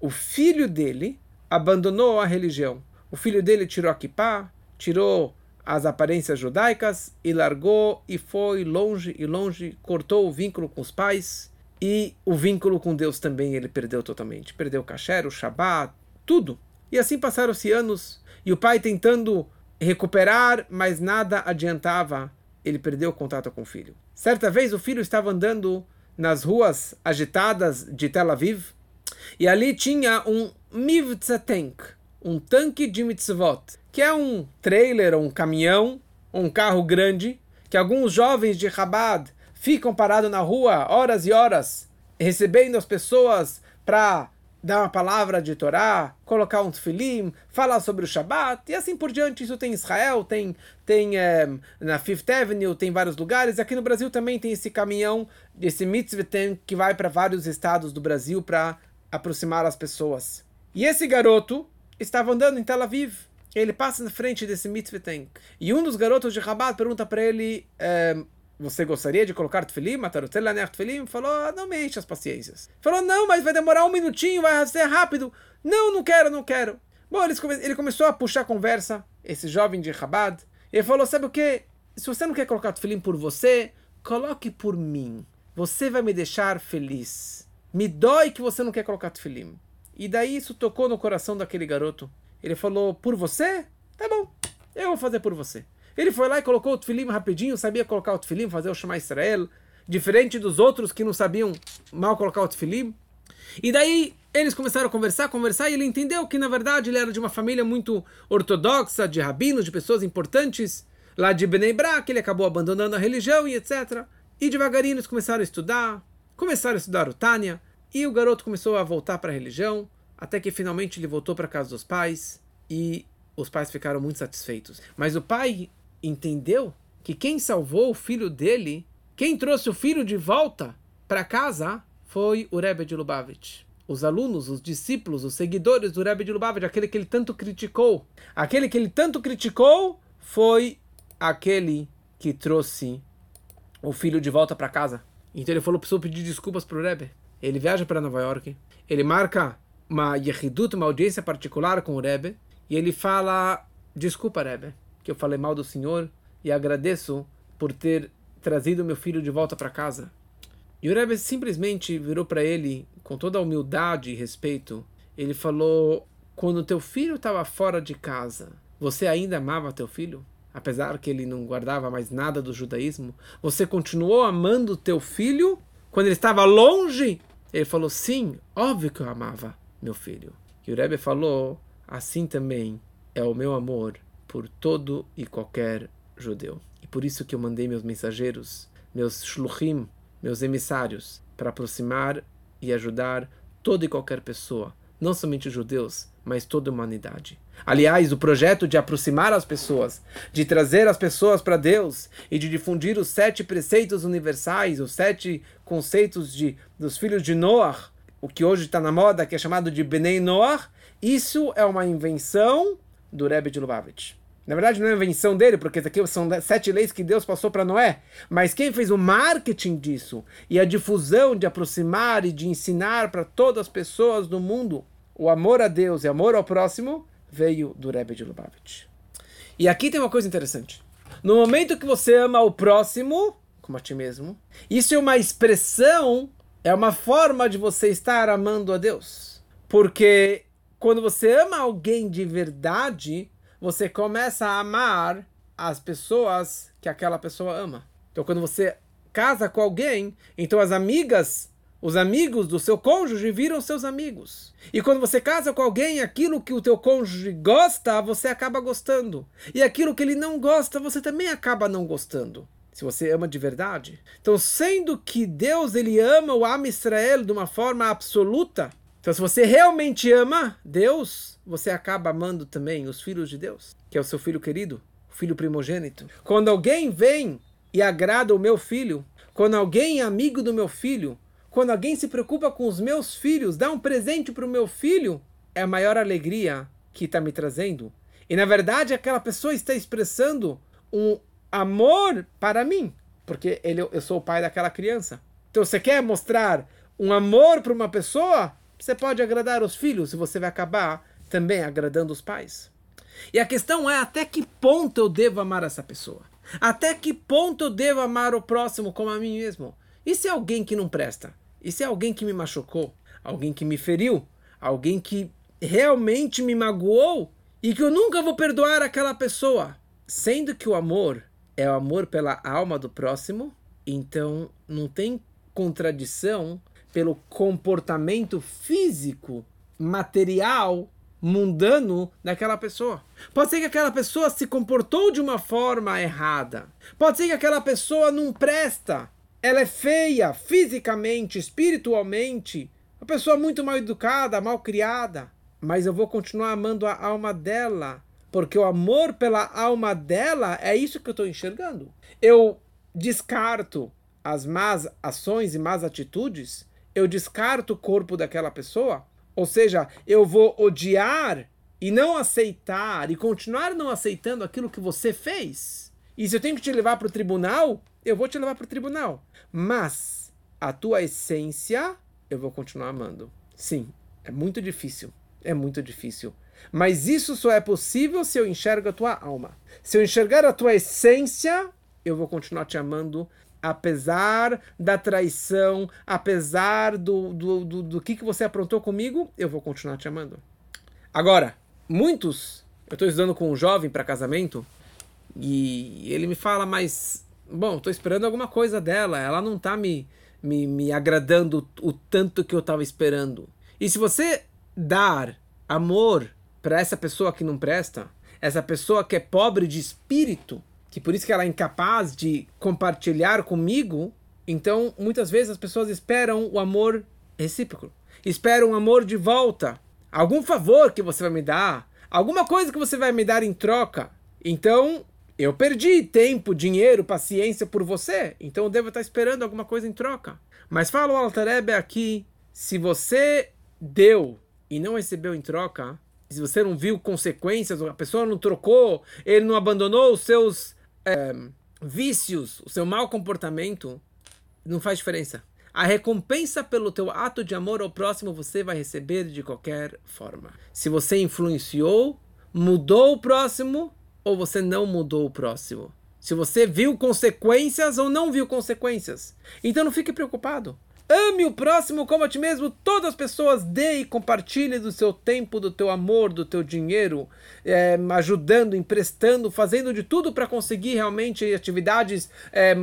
O filho dele abandonou a religião. O filho dele tirou a kippah, tirou as aparências judaicas e largou e foi longe e longe, cortou o vínculo com os pais e o vínculo com Deus também ele perdeu totalmente. Perdeu o kasher, o Shabat, tudo. E assim passaram-se anos e o pai tentando recuperar, mas nada adiantava. Ele perdeu o contato com o filho. Certa vez o filho estava andando nas ruas agitadas de Tel Aviv e ali tinha um Mivtzatank, um tanque de mitzvot, que é um trailer, um caminhão, um carro grande, que alguns jovens de Chabad ficam parados na rua horas e horas, recebendo as pessoas para dar uma palavra de Torá, colocar um tefilim, falar sobre o Shabat e assim por diante. Isso tem em Israel, tem, tem é, na Fifth Avenue, tem vários lugares. Aqui no Brasil também tem esse caminhão, esse mitzvah que vai para vários estados do Brasil para aproximar as pessoas. E esse garoto estava andando em Tel Aviv. Ele passa na frente desse mitzvah E um dos garotos de Rabat pergunta para ele: é, você gostaria de colocar tefilim, matar o tefilim? Falou, ah, não me enche as paciências. Falou, não, mas vai demorar um minutinho, vai ser rápido. Não, não quero, não quero. Bom, ele começou a puxar a conversa, esse jovem de Chabad. Ele falou, sabe o que? Se você não quer colocar tefilim por você, coloque por mim. Você vai me deixar feliz. Me dói que você não quer colocar tefilim. E daí isso tocou no coração daquele garoto. Ele falou, por você? Tá bom, eu vou fazer por você. Ele foi lá e colocou o tefilim rapidinho, sabia colocar o tefilim, fazer o Shema Israel, diferente dos outros que não sabiam mal colocar o tefilim. E daí eles começaram a conversar, conversar, e ele entendeu que na verdade ele era de uma família muito ortodoxa, de rabinos, de pessoas importantes, lá de Bnei Brak, ele acabou abandonando a religião e etc. E devagarinho eles começaram a estudar, começaram a estudar o Tânia, e o garoto começou a voltar para a religião, até que finalmente ele voltou para a casa dos pais, e os pais ficaram muito satisfeitos. Mas o pai entendeu que quem salvou o filho dele, quem trouxe o filho de volta para casa, foi o Rebbe de Lubavitch. Os alunos, os discípulos, os seguidores do Rebbe de Lubavitch, aquele que ele tanto criticou. Aquele que ele tanto criticou foi aquele que trouxe o filho de volta para casa. Então ele falou, preciso pedir desculpas para o Rebbe. Ele viaja para Nova York, ele marca uma yehidut, uma audiência particular com o Rebbe, e ele fala, desculpa Rebbe, que eu falei mal do Senhor e agradeço por ter trazido meu filho de volta para casa. E o Rebbe simplesmente virou para ele, com toda a humildade e respeito, ele falou: Quando teu filho estava fora de casa, você ainda amava teu filho? Apesar que ele não guardava mais nada do judaísmo, você continuou amando teu filho quando ele estava longe? Ele falou: Sim, óbvio que eu amava meu filho. E o Rebbe falou: Assim também é o meu amor por todo e qualquer judeu. E por isso que eu mandei meus mensageiros, meus shluchim, meus emissários, para aproximar e ajudar toda e qualquer pessoa, não somente os judeus, mas toda a humanidade. Aliás, o projeto de aproximar as pessoas, de trazer as pessoas para Deus e de difundir os sete preceitos universais, os sete conceitos de, dos filhos de Noah, o que hoje está na moda, que é chamado de Benei Noah, isso é uma invenção do Rebbe de Lubavitch. Na verdade, não é invenção dele, porque aqui são sete leis que Deus passou para Noé. Mas quem fez o marketing disso e a difusão de aproximar e de ensinar para todas as pessoas do mundo o amor a Deus e amor ao próximo veio do Rebbe de Lubavitch. E aqui tem uma coisa interessante. No momento que você ama o próximo, como a ti mesmo, isso é uma expressão, é uma forma de você estar amando a Deus. Porque quando você ama alguém de verdade, você começa a amar as pessoas que aquela pessoa ama. Então, quando você casa com alguém, então as amigas, os amigos do seu cônjuge viram seus amigos. E quando você casa com alguém, aquilo que o teu cônjuge gosta, você acaba gostando. E aquilo que ele não gosta, você também acaba não gostando. Se você ama de verdade. Então, sendo que Deus ele ama o Am Israel de uma forma absoluta, então se você realmente ama Deus, você acaba amando também os filhos de Deus, que é o seu filho querido, o filho primogênito. Quando alguém vem e agrada o meu filho, quando alguém é amigo do meu filho, quando alguém se preocupa com os meus filhos, dá um presente para o meu filho, é a maior alegria que está me trazendo. E na verdade, aquela pessoa está expressando um amor para mim, porque ele, eu sou o pai daquela criança. Então, você quer mostrar um amor para uma pessoa? Você pode agradar os filhos e você vai acabar também agradando os pais. E a questão é até que ponto eu devo amar essa pessoa? Até que ponto eu devo amar o próximo como a mim mesmo? E se é alguém que não presta? E se é alguém que me machucou? Alguém que me feriu? Alguém que realmente me magoou? E que eu nunca vou perdoar aquela pessoa? Sendo que o amor é o amor pela alma do próximo, então não tem contradição pelo comportamento físico, material mundano daquela pessoa. Pode ser que aquela pessoa se comportou de uma forma errada. Pode ser que aquela pessoa não presta. Ela é feia fisicamente, espiritualmente. Uma pessoa muito mal educada, mal criada. Mas eu vou continuar amando a alma dela. Porque o amor pela alma dela é isso que eu estou enxergando. Eu descarto as más ações e más atitudes. Eu descarto o corpo daquela pessoa ou seja, eu vou odiar e não aceitar e continuar não aceitando aquilo que você fez. E se eu tenho que te levar para o tribunal, eu vou te levar para o tribunal. Mas a tua essência eu vou continuar amando. Sim, é muito difícil. É muito difícil. Mas isso só é possível se eu enxergo a tua alma. Se eu enxergar a tua essência, eu vou continuar te amando apesar da traição, apesar do, do, do, do que, que você aprontou comigo, eu vou continuar te amando. Agora, muitos, eu estou estudando com um jovem para casamento e ele me fala, mas, bom, estou esperando alguma coisa dela, ela não está me, me, me agradando o tanto que eu estava esperando. E se você dar amor para essa pessoa que não presta, essa pessoa que é pobre de espírito, que por isso que ela é incapaz de compartilhar comigo, então muitas vezes as pessoas esperam o amor recíproco, esperam o amor de volta, algum favor que você vai me dar, alguma coisa que você vai me dar em troca. Então eu perdi tempo, dinheiro, paciência por você, então eu devo estar esperando alguma coisa em troca. Mas fala o Altareb aqui, se você deu e não recebeu em troca, se você não viu consequências, a pessoa não trocou, ele não abandonou os seus é, vícios, o seu mau comportamento, não faz diferença. A recompensa pelo teu ato de amor ao próximo você vai receber de qualquer forma. Se você influenciou, mudou o próximo ou você não mudou o próximo. Se você viu consequências ou não viu consequências. Então não fique preocupado. Ame o próximo como a ti mesmo. Todas as pessoas dê e compartilhe do seu tempo, do teu amor, do teu dinheiro, é, ajudando, emprestando, fazendo de tudo para conseguir realmente atividades é,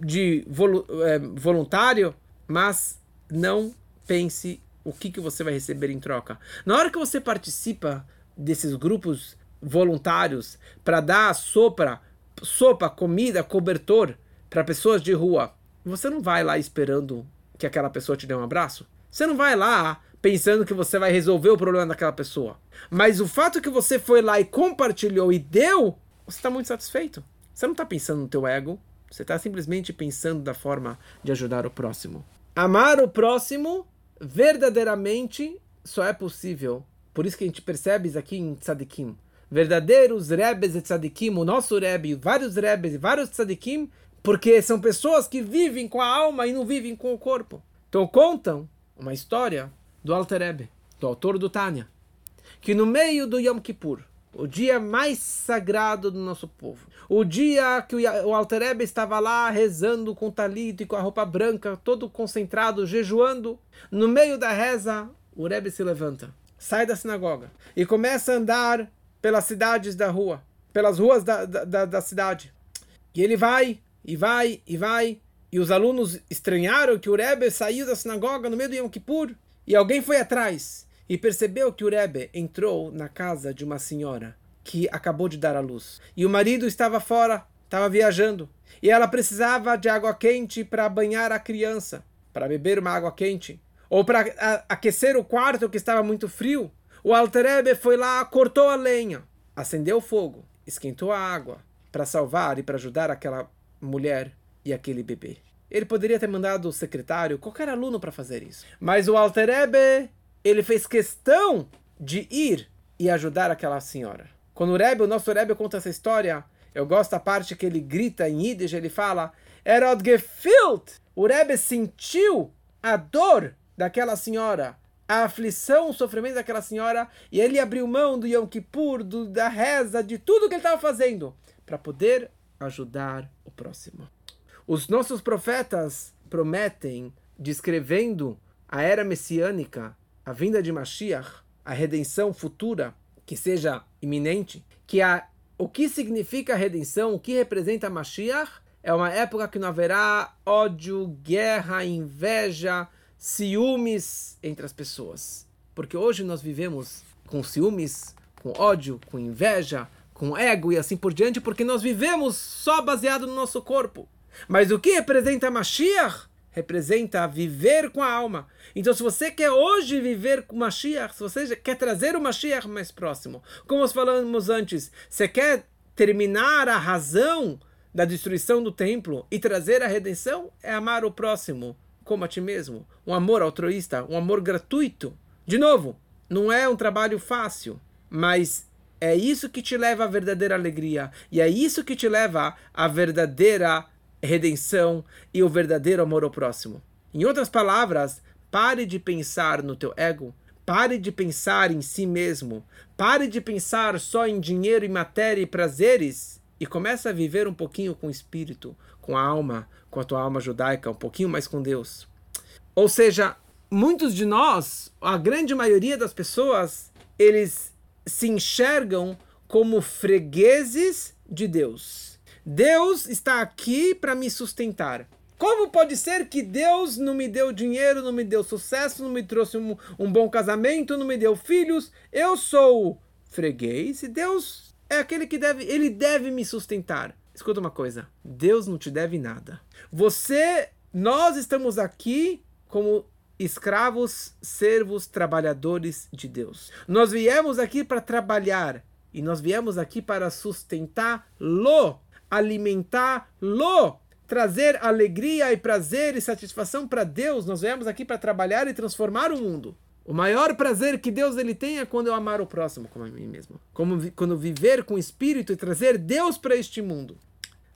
de volu é, voluntário, mas não pense o que, que você vai receber em troca. Na hora que você participa desses grupos voluntários para dar a sopra sopa, comida, cobertor para pessoas de rua, você não vai lá esperando que aquela pessoa te dê um abraço. Você não vai lá pensando que você vai resolver o problema daquela pessoa. Mas o fato que você foi lá e compartilhou e deu, você está muito satisfeito. Você não está pensando no teu ego, você está simplesmente pensando da forma de ajudar o próximo. Amar o próximo verdadeiramente só é possível. Por isso que a gente percebe isso aqui em Tzadikim. Verdadeiros Rebes e Tzadikim, o nosso Rebbe, vários Rebes e vários Tzadikim, porque são pessoas que vivem com a alma e não vivem com o corpo. Então contam uma história do Alter Rebbe, do autor do Tânia, que no meio do Yom Kippur, o dia mais sagrado do nosso povo, o dia que o Alter Rebbe estava lá rezando com talito e com a roupa branca, todo concentrado, jejuando, no meio da reza, o Rebbe se levanta, sai da sinagoga e começa a andar pelas cidades da rua, pelas ruas da, da, da cidade. E ele vai, e vai, e vai, e os alunos estranharam que o Rebbe saiu da sinagoga no meio do Yom Kippur, e alguém foi atrás e percebeu que o Rebbe entrou na casa de uma senhora que acabou de dar à luz. E o marido estava fora, estava viajando. E ela precisava de água quente para banhar a criança, para beber uma água quente. Ou para aquecer o quarto que estava muito frio. O Alterebe foi lá, cortou a lenha, acendeu o fogo, esquentou a água para salvar e para ajudar aquela mulher e aquele bebê. Ele poderia ter mandado o secretário, qualquer aluno para fazer isso. Mas o Alterebe, ele fez questão de ir e ajudar aquela senhora. Quando o Rebbe, o nosso Rebbe conta essa história, eu gosto da parte que ele grita em Yiddish, ele fala, Erod gefühlt. O Rebbe sentiu a dor daquela senhora a aflição, o sofrimento daquela senhora, e ele abriu mão do Yom Kippur, do, da reza, de tudo que ele estava fazendo, para poder ajudar o próximo. Os nossos profetas prometem, descrevendo a era messiânica, a vinda de Mashiach, a redenção futura, que seja iminente, que a, o que significa a redenção, o que representa Mashiach, é uma época que não haverá ódio, guerra, inveja, ciúmes entre as pessoas. Porque hoje nós vivemos com ciúmes, com ódio, com inveja, com ego e assim por diante, porque nós vivemos só baseado no nosso corpo. Mas o que representa Mashiach? Representa viver com a alma. Então, se você quer hoje viver com Mashiach, se você quer trazer o Mashiach mais próximo, como nós falamos antes, você quer terminar a razão da destruição do templo e trazer a redenção, é amar o próximo como a ti mesmo, um amor altruísta, um amor gratuito. De novo, não é um trabalho fácil, mas é isso que te leva à verdadeira alegria e é isso que te leva à verdadeira redenção e o verdadeiro amor ao próximo. Em outras palavras, pare de pensar no teu ego, pare de pensar em si mesmo, pare de pensar só em dinheiro e matéria e prazeres e comece a viver um pouquinho com o espírito, com a alma, com a tua alma judaica, um pouquinho mais com Deus. Ou seja, muitos de nós, a grande maioria das pessoas, eles se enxergam como fregueses de Deus. Deus está aqui para me sustentar. Como pode ser que Deus não me deu dinheiro, não me deu sucesso, não me trouxe um, um bom casamento, não me deu filhos? Eu sou freguês e Deus é aquele que deve, ele deve me sustentar. Escuta uma coisa, Deus não te deve nada. Você, nós estamos aqui como escravos, servos, trabalhadores de Deus. Nós viemos aqui para trabalhar e nós viemos aqui para sustentá-lo, alimentá-lo, trazer alegria e prazer e satisfação para Deus. Nós viemos aqui para trabalhar e transformar o mundo. O maior prazer que Deus ele tem é quando eu amar o próximo como a mim mesmo. Como quando viver com espírito e trazer Deus para este mundo.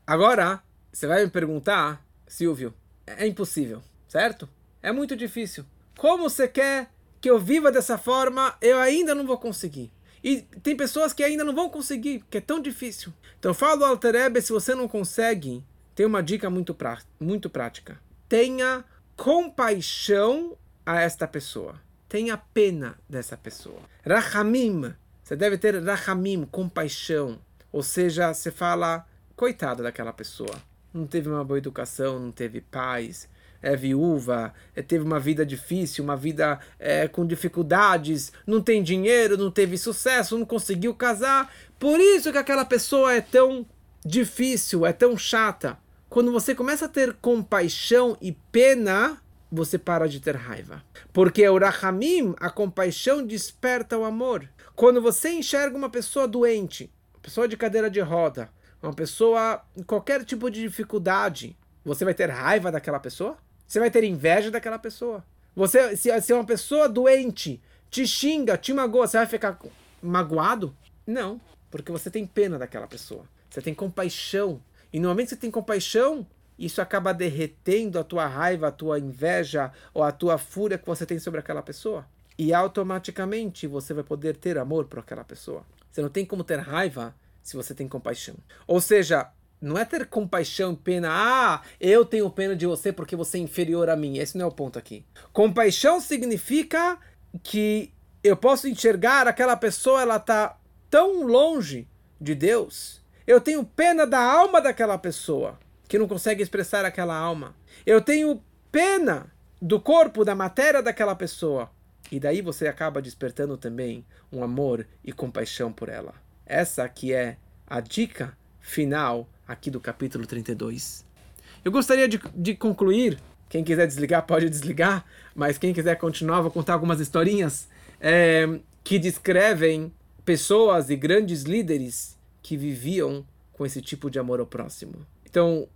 Agora, você vai me perguntar, Silvio, é impossível, certo? É muito difícil. Como você quer que eu viva dessa forma? Eu ainda não vou conseguir. E tem pessoas que ainda não vão conseguir, que é tão difícil. Então eu falo ao Alterebe, se você não consegue, tem uma dica muito, prá muito prática. Tenha compaixão a esta pessoa tenha pena dessa pessoa. Rahamim, você deve ter rahamim, compaixão. Ou seja, você fala, coitada daquela pessoa. Não teve uma boa educação, não teve paz, é viúva, é, teve uma vida difícil, uma vida é, com dificuldades, não tem dinheiro, não teve sucesso, não conseguiu casar. Por isso que aquela pessoa é tão difícil, é tão chata. Quando você começa a ter compaixão e pena, você para de ter raiva. Porque o Rahamim, a compaixão, desperta o amor. Quando você enxerga uma pessoa doente, uma pessoa de cadeira de roda, uma pessoa em qualquer tipo de dificuldade, você vai ter raiva daquela pessoa? Você vai ter inveja daquela pessoa? Você, se, se uma pessoa doente te xinga, te magoa, você vai ficar magoado? Não, porque você tem pena daquela pessoa. Você tem compaixão. E no momento que você tem compaixão, isso acaba derretendo a tua raiva, a tua inveja ou a tua fúria que você tem sobre aquela pessoa. E automaticamente você vai poder ter amor por aquela pessoa. Você não tem como ter raiva se você tem compaixão. Ou seja, não é ter compaixão e pena. Ah, eu tenho pena de você porque você é inferior a mim. Esse não é o ponto aqui. Compaixão significa que eu posso enxergar aquela pessoa, ela está tão longe de Deus. Eu tenho pena da alma daquela pessoa que não consegue expressar aquela alma. Eu tenho pena do corpo, da matéria daquela pessoa. E daí você acaba despertando também um amor e compaixão por ela. Essa aqui é a dica final aqui do capítulo 32. Eu gostaria de, de concluir. Quem quiser desligar, pode desligar. Mas quem quiser continuar, vou contar algumas historinhas é, que descrevem pessoas e grandes líderes que viviam com esse tipo de amor ao próximo. Então,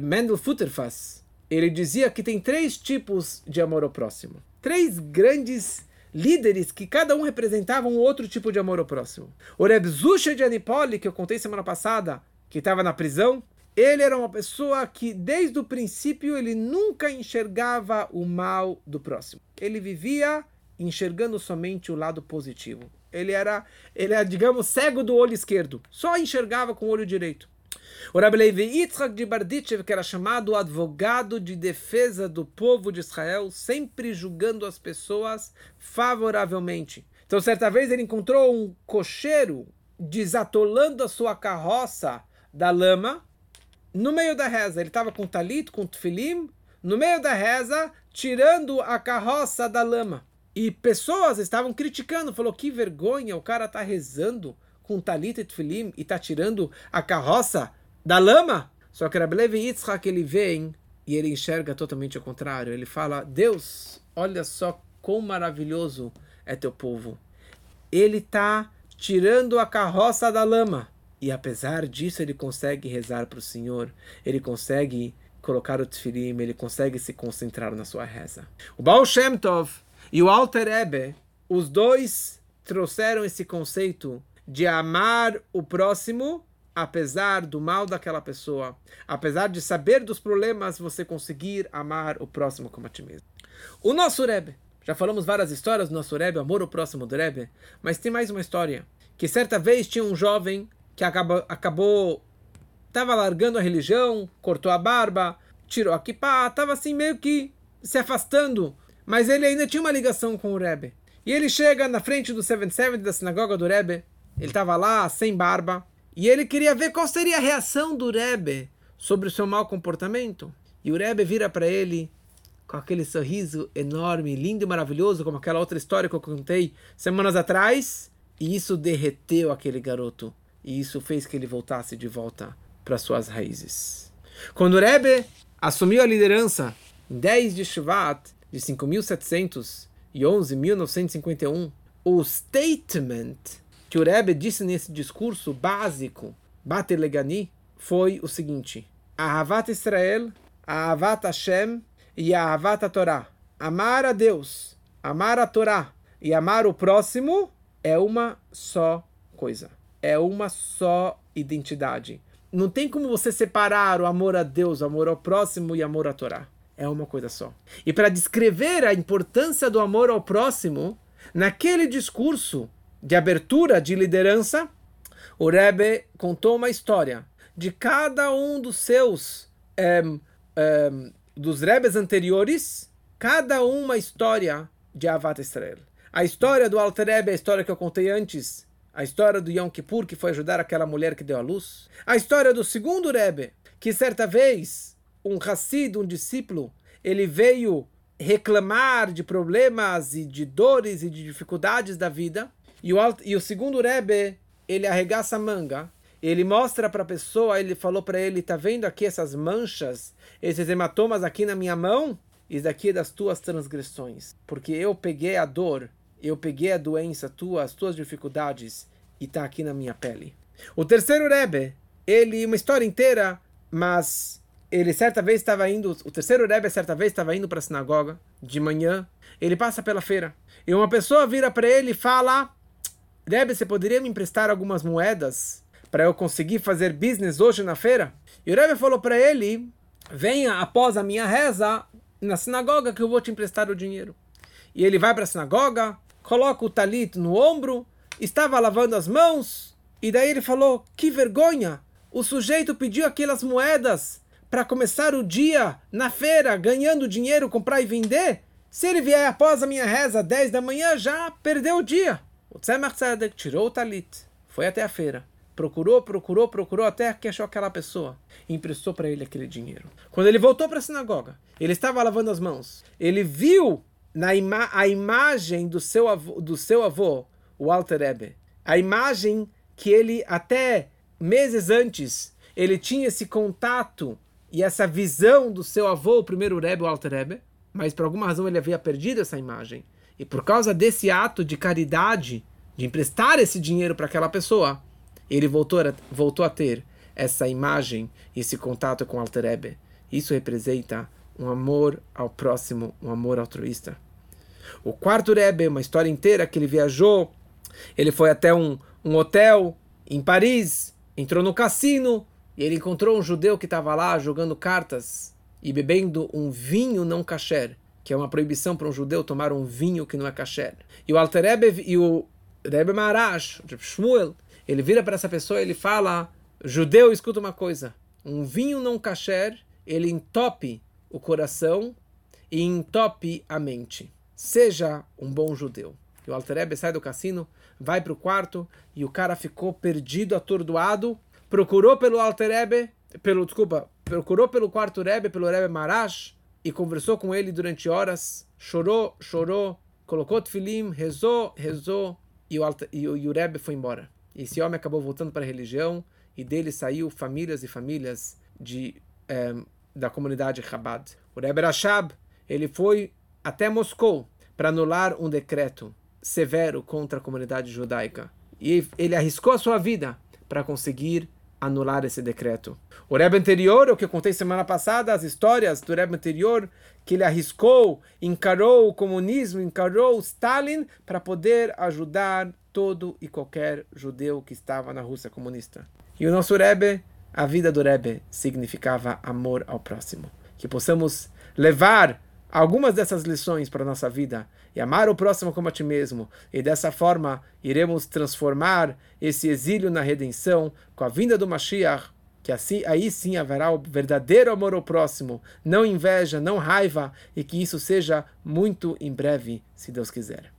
Mendel Futterfass, ele dizia que tem três tipos de amor ao próximo. Três grandes líderes que cada um representava um outro tipo de amor ao próximo. O Reb Zusha de Anipoli, que eu contei semana passada, que estava na prisão, ele era uma pessoa que desde o princípio ele nunca enxergava o mal do próximo. Ele vivia enxergando somente o lado positivo. Ele era, ele era, digamos, cego do olho esquerdo. Só enxergava com o olho direito. O Rabbi Yitzhak de Barditchev, que era chamado advogado de defesa do povo de Israel, sempre julgando as pessoas favoravelmente. Então, certa vez ele encontrou um cocheiro desatolando a sua carroça da lama no meio da reza. Ele estava com talit, com tefilim, no meio da reza, tirando a carroça da lama. E pessoas estavam criticando, falou que vergonha, o cara está rezando com talit e tefilim e está tirando a carroça da lama. Só que Rabbi Levi Yitzhak, ele vem e ele enxerga totalmente o contrário. Ele fala, Deus, olha só quão maravilhoso é teu povo. Ele está tirando a carroça da lama. E apesar disso, ele consegue rezar para o Senhor. Ele consegue colocar o tefilim, ele consegue se concentrar na sua reza. O Baal Shem Tov e o Alter Ebe, os dois trouxeram esse conceito de amar o próximo apesar do mal daquela pessoa, apesar de saber dos problemas, você conseguir amar o próximo como a ti mesmo. O nosso Rebbe, já falamos várias histórias do nosso Rebbe, amor ao próximo do Rebbe, mas tem mais uma história, que certa vez tinha um jovem que acabou, acabou estava largando a religião, cortou a barba, tirou a kippah, estava assim meio que se afastando, mas ele ainda tinha uma ligação com o Rebbe. E ele chega na frente do 77 da sinagoga do Rebbe, ele estava lá sem barba, e ele queria ver qual seria a reação do Rebbe sobre o seu mau comportamento. E o Rebbe vira para ele com aquele sorriso enorme, lindo e maravilhoso, como aquela outra história que eu contei semanas atrás. E isso derreteu aquele garoto. E isso fez que ele voltasse de volta para suas raízes. Quando o Rebbe assumiu a liderança em 10 de Shvat de 5711, 1951, o statement que o Rebbe disse nesse discurso básico, Bater Legani, foi o seguinte: Ahavat Israel, Ahavat Hashem e Ahavat Torá. Amar a Deus, amar a Torá e amar o próximo é uma só coisa. É uma só identidade. Não tem como você separar o amor a Deus, o amor ao próximo e amor à Torá. É uma coisa só. E para descrever a importância do amor ao próximo, naquele discurso, de abertura de liderança, o Rebbe contou uma história de cada um dos seus um, um, dos Rebes anteriores, cada uma história de Avat Israel. A história do Alter Rebbe, a história que eu contei antes, a história do Yom Kippur, que foi ajudar aquela mulher que deu a luz, a história do segundo Rebbe, que certa vez um Hassid, um discípulo, ele veio reclamar de problemas e de dores e de dificuldades da vida, e o, e o segundo Rebbe, ele arregaça a manga ele mostra para a pessoa, ele falou para ele, tá vendo aqui essas manchas, esses hematomas aqui na minha mão? Isso daqui é das tuas transgressões, porque eu peguei a dor, eu peguei a doença tua, as tuas dificuldades, e tá aqui na minha pele. O terceiro Rebbe, ele, uma história inteira, mas ele certa vez estava indo, o terceiro Rebbe certa vez estava indo para a sinagoga, de manhã, ele passa pela feira, e uma pessoa vira para ele e fala, Rebbe, você poderia me emprestar algumas moedas para eu conseguir fazer business hoje na feira? E o Rebbe falou para ele, venha após a minha reza na sinagoga que eu vou te emprestar o dinheiro. E ele vai para a sinagoga, coloca o talit no ombro, estava lavando as mãos, e daí ele falou: Que vergonha! O sujeito pediu aquelas moedas para começar o dia na feira, ganhando dinheiro, comprar e vender. Se ele vier após a minha reza, 10 da manhã, já perdeu o dia. O Tzemach Tzedek tirou o talit, foi até a feira, procurou, procurou, procurou até que achou aquela pessoa e emprestou para ele aquele dinheiro. Quando ele voltou para a sinagoga, ele estava lavando as mãos. Ele viu na ima a imagem do seu avô, do seu avô, o Alter Ebe, a imagem que ele até meses antes ele tinha esse contato e essa visão do seu avô, o primeiro Rebbe, o Alter Rebbe, mas por alguma razão ele havia perdido essa imagem. E por causa desse ato de caridade, de emprestar esse dinheiro para aquela pessoa, ele voltou a, voltou a ter essa imagem, esse contato com o Alter Rebbe. Isso representa um amor ao próximo, um amor altruísta. O quarto Rebbe, uma história inteira que ele viajou, ele foi até um, um hotel em Paris, entrou no cassino e ele encontrou um judeu que estava lá jogando cartas e bebendo um vinho não kasher, que é uma proibição para um judeu tomar um vinho que não é kasher. E o Alter Rebbe e o Rebbe Marash, Shmuel, ele vira para essa pessoa e ele fala: Judeu, escuta uma coisa. Um vinho não kasher, ele entope o coração e entope a mente. Seja um bom judeu. E o Alter Rebbe sai do cassino vai para o quarto e o cara ficou perdido, atordoado, procurou pelo Alter Rebbe, pelo, desculpa, procurou pelo quarto Rebbe, pelo Rebbe Marash, e conversou com ele durante horas, chorou, chorou, colocou tefilim, rezou, rezou, e o, e, o, e o Rebbe foi embora. E esse homem acabou voltando para a religião, e dele saiu famílias e famílias de, eh, da comunidade Chabad. O Rebbe Rashab, ele foi até Moscou para anular um decreto severo contra a comunidade judaica. E ele arriscou a sua vida para conseguir anular esse decreto. O Rebbe anterior, o que eu contei semana passada, as histórias do Rebbe anterior, que ele arriscou, encarou o comunismo, encarou Stalin para poder ajudar todo e qualquer judeu que estava na Rússia comunista. E o nosso Rebbe, a vida do Rebbe significava amor ao próximo. Que possamos levar algumas dessas lições para a nossa vida e amar o próximo como a ti mesmo. E dessa forma iremos transformar esse exílio na redenção com a vinda do Mashiach, que assim aí sim haverá o verdadeiro amor ao próximo, não inveja, não raiva, e que isso seja muito em breve, se Deus quiser.